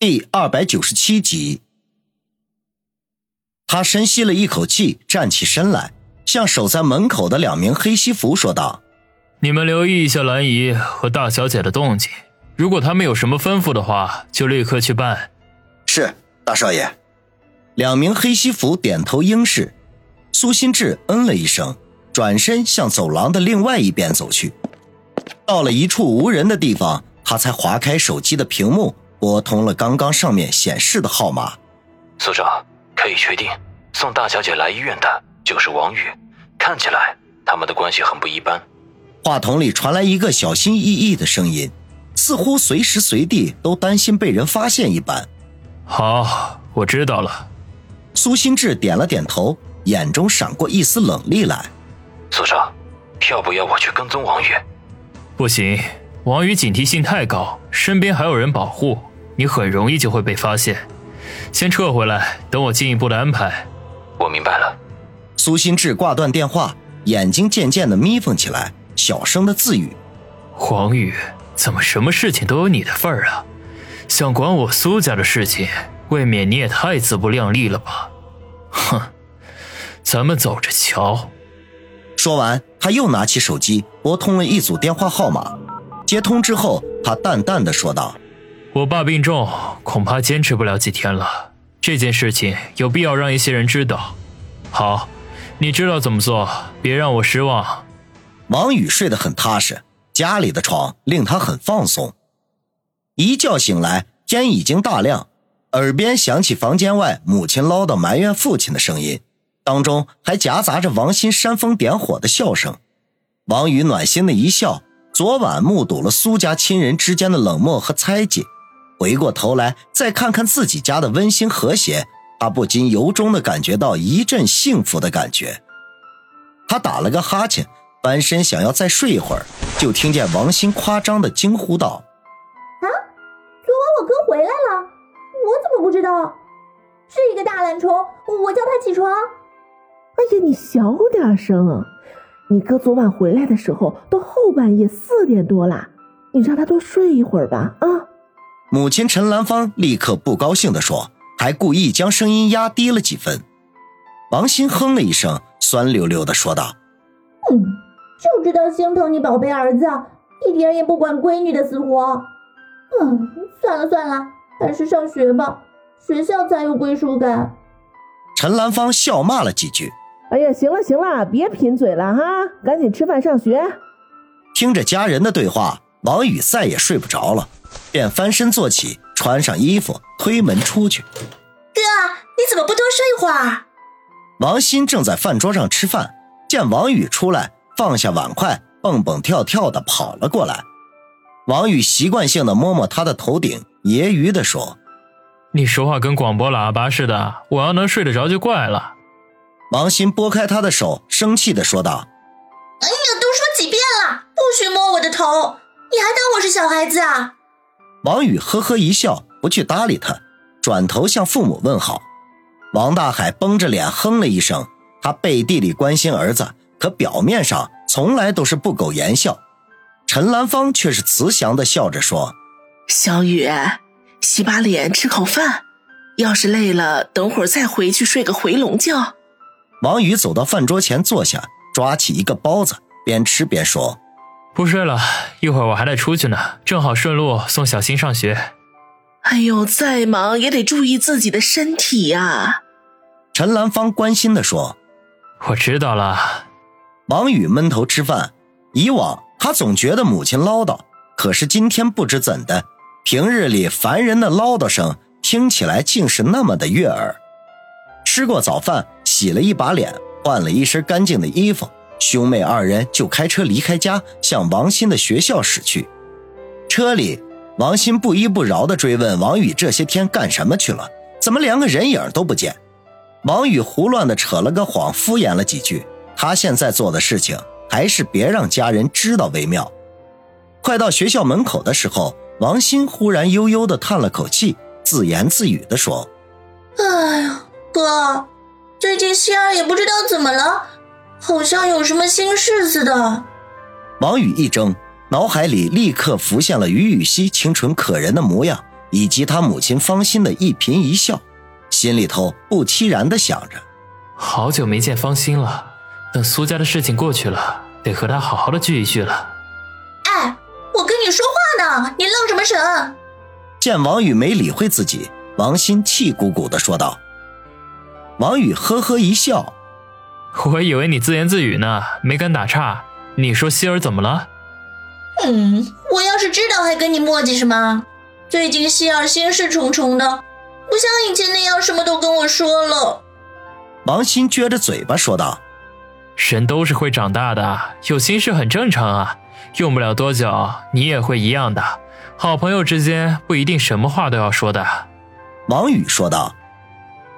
第二百九十七集，他深吸了一口气，站起身来，向守在门口的两名黑西服说道：“你们留意一下兰姨和大小姐的动静，如果他们有什么吩咐的话，就立刻去办。”是，大少爷。两名黑西服点头应是。苏心志嗯了一声，转身向走廊的另外一边走去。到了一处无人的地方，他才划开手机的屏幕。拨通了刚刚上面显示的号码，所长可以确定，送大小姐来医院的就是王宇，看起来他们的关系很不一般。话筒里传来一个小心翼翼的声音，似乎随时随地都担心被人发现一般。好，我知道了。苏心志点了点头，眼中闪过一丝冷厉来。所长，要不要我去跟踪王宇？不行，王宇警惕性太高，身边还有人保护。你很容易就会被发现，先撤回来，等我进一步的安排。我明白了。苏新志挂断电话，眼睛渐渐的眯缝起来，小声的自语：“黄宇，怎么什么事情都有你的份儿啊？想管我苏家的事情，未免你也太自不量力了吧？哼，咱们走着瞧。”说完，他又拿起手机拨通了一组电话号码，接通之后，他淡淡的说道。我爸病重，恐怕坚持不了几天了。这件事情有必要让一些人知道。好，你知道怎么做，别让我失望。王宇睡得很踏实，家里的床令他很放松。一觉醒来，天已经大亮，耳边响起房间外母亲唠叨埋怨父亲的声音，当中还夹杂着王鑫煽风点火的笑声。王宇暖心的一笑，昨晚目睹了苏家亲人之间的冷漠和猜忌。回过头来，再看看自己家的温馨和谐，他不禁由衷的感觉到一阵幸福的感觉。他打了个哈欠，翻身想要再睡一会儿，就听见王鑫夸张的惊呼道：“啊，昨晚我哥回来了，我怎么不知道？是一个大懒虫，我叫他起床。哎呀，你小点声！你哥昨晚回来的时候都后半夜四点多了，你让他多睡一会儿吧，啊。”母亲陈兰芳立刻不高兴地说，还故意将声音压低了几分。王鑫哼了一声，酸溜溜地说道：“嗯，就知道心疼你宝贝儿子，一点也不管闺女的死活。嗯，算了算了，还是上学吧，学校才有归属感。”陈兰芳笑骂了几句：“哎呀，行了行了，别贫嘴了哈，赶紧吃饭上学。”听着家人的对话，王宇再也睡不着了。便翻身坐起，穿上衣服，推门出去。哥，你怎么不多睡一会儿？王鑫正在饭桌上吃饭，见王宇出来，放下碗筷，蹦蹦跳跳的跑了过来。王宇习惯性的摸摸他的头顶，揶揄的说：“你说话跟广播喇叭似的，我要能睡得着就怪了。”王鑫拨开他的手，生气的说道：“哎呀，都说几遍了，不许摸我的头，你还当我是小孩子啊？”王宇呵呵一笑，不去搭理他，转头向父母问好。王大海绷着脸哼了一声，他背地里关心儿子，可表面上从来都是不苟言笑。陈兰芳却是慈祥的笑着说：“小雨，洗把脸，吃口饭。要是累了，等会儿再回去睡个回笼觉。”王宇走到饭桌前坐下，抓起一个包子，边吃边说。不睡了一会儿，我还得出去呢，正好顺路送小新上学。哎呦，再忙也得注意自己的身体呀。陈兰芳关心的说：“我知道了。”王宇闷头吃饭。以往他总觉得母亲唠叨，可是今天不知怎的，平日里烦人的唠叨声听起来竟是那么的悦耳。吃过早饭，洗了一把脸，换了一身干净的衣服。兄妹二人就开车离开家，向王鑫的学校驶去。车里，王鑫不依不饶地追问王宇这些天干什么去了，怎么连个人影都不见？王宇胡乱地扯了个谎，敷衍了几句。他现在做的事情，还是别让家人知道为妙。快到学校门口的时候，王鑫忽然悠悠地叹了口气，自言自语地说：“哎呀，哥，最近心儿也不知道怎么了。”好像有什么心事似的。王宇一怔，脑海里立刻浮现了于雨溪清纯可人的模样，以及他母亲芳心的一颦一笑，心里头不期然的想着：好久没见芳心了，等苏家的事情过去了，得和她好好的聚一聚了。哎，我跟你说话呢，你愣什么神？见王宇没理会自己，王鑫气鼓鼓的说道。王宇呵呵一笑，我以为你自言自语呢，没敢打岔。你说希儿怎么了？嗯，我要是知道还跟你磨叽什么？最近希儿心事重重的，不像以前那样什么都跟我说了。王鑫撅着嘴巴说道：“人都是会长大的，有心事很正常啊。用不了多久，你也会一样的。好朋友之间不一定什么话都要说的。”王宇说道。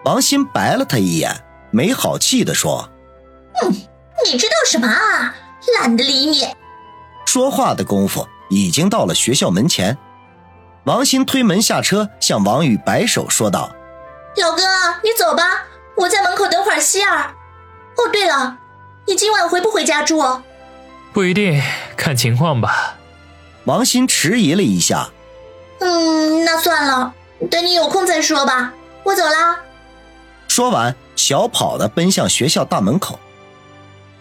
王鑫白了他一眼，没好气的说：“嗯，你知道什么啊？懒得理你。”说话的功夫，已经到了学校门前。王鑫推门下车，向王宇摆手说道：“老哥，你走吧，我在门口等会儿希儿。哦，对了，你今晚回不回家住？不一定，看情况吧。”王鑫迟疑了一下：“嗯，那算了，等你有空再说吧。我走啦。”说完，小跑的奔向学校大门口。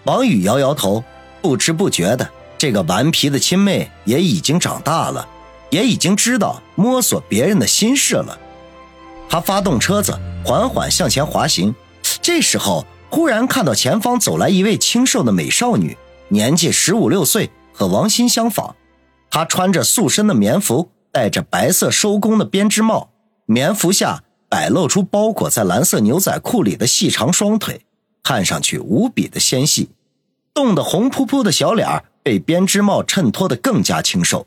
王宇摇摇头，不知不觉的。这个顽皮的亲妹也已经长大了，也已经知道摸索别人的心事了。他发动车子，缓缓向前滑行。这时候，忽然看到前方走来一位清瘦的美少女，年纪十五六岁，和王鑫相仿。她穿着塑身的棉服，戴着白色收工的编织帽，棉服下摆露出包裹在蓝色牛仔裤里的细长双腿，看上去无比的纤细。冻得红扑扑的小脸。被编织帽衬托得更加清瘦，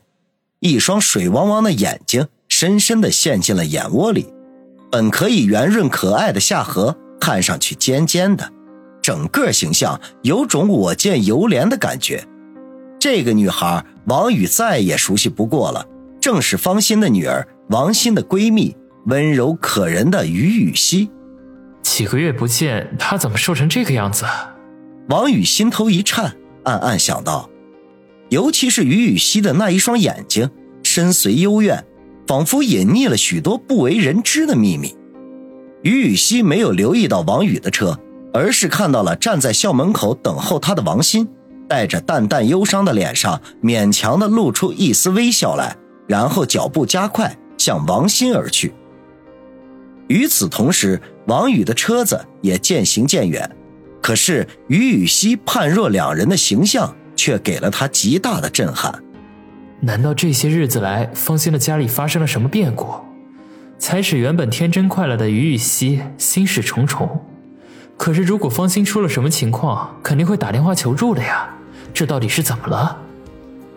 一双水汪汪的眼睛深深地陷进了眼窝里，本可以圆润可爱的下颌看上去尖尖的，整个形象有种我见犹怜的感觉。这个女孩王宇再也熟悉不过了，正是方心的女儿，王心的闺蜜，温柔可人的于雨溪。几个月不见，他怎么瘦成这个样子？王宇心头一颤，暗暗想到。尤其是于雨溪的那一双眼睛，深邃幽怨，仿佛隐匿了许多不为人知的秘密。于雨溪没有留意到王宇的车，而是看到了站在校门口等候他的王鑫，带着淡淡忧伤的脸上，勉强的露出一丝微笑来，然后脚步加快向王鑫而去。与此同时，王宇的车子也渐行渐远，可是于雨溪判若两人的形象。却给了他极大的震撼。难道这些日子来，方心的家里发生了什么变故，才使原本天真快乐的于雨溪心事重重？可是，如果方心出了什么情况，肯定会打电话求助的呀。这到底是怎么了？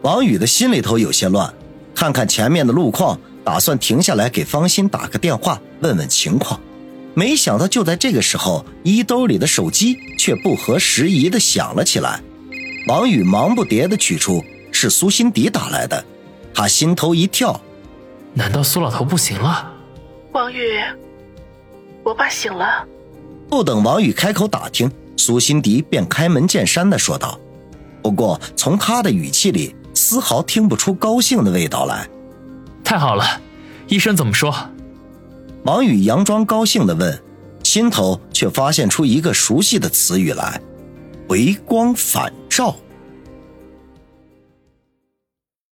王宇的心里头有些乱，看看前面的路况，打算停下来给方心打个电话问问情况。没想到，就在这个时候，衣兜里的手机却不合时宜的响了起来。王宇忙不迭的取出，是苏心迪打来的，他心头一跳，难道苏老头不行了？王宇，我爸醒了。不等王宇开口打听，苏心迪便开门见山的说道。不过从他的语气里，丝毫听不出高兴的味道来。太好了，医生怎么说？王宇佯装高兴的问，心头却发现出一个熟悉的词语来：回光返照。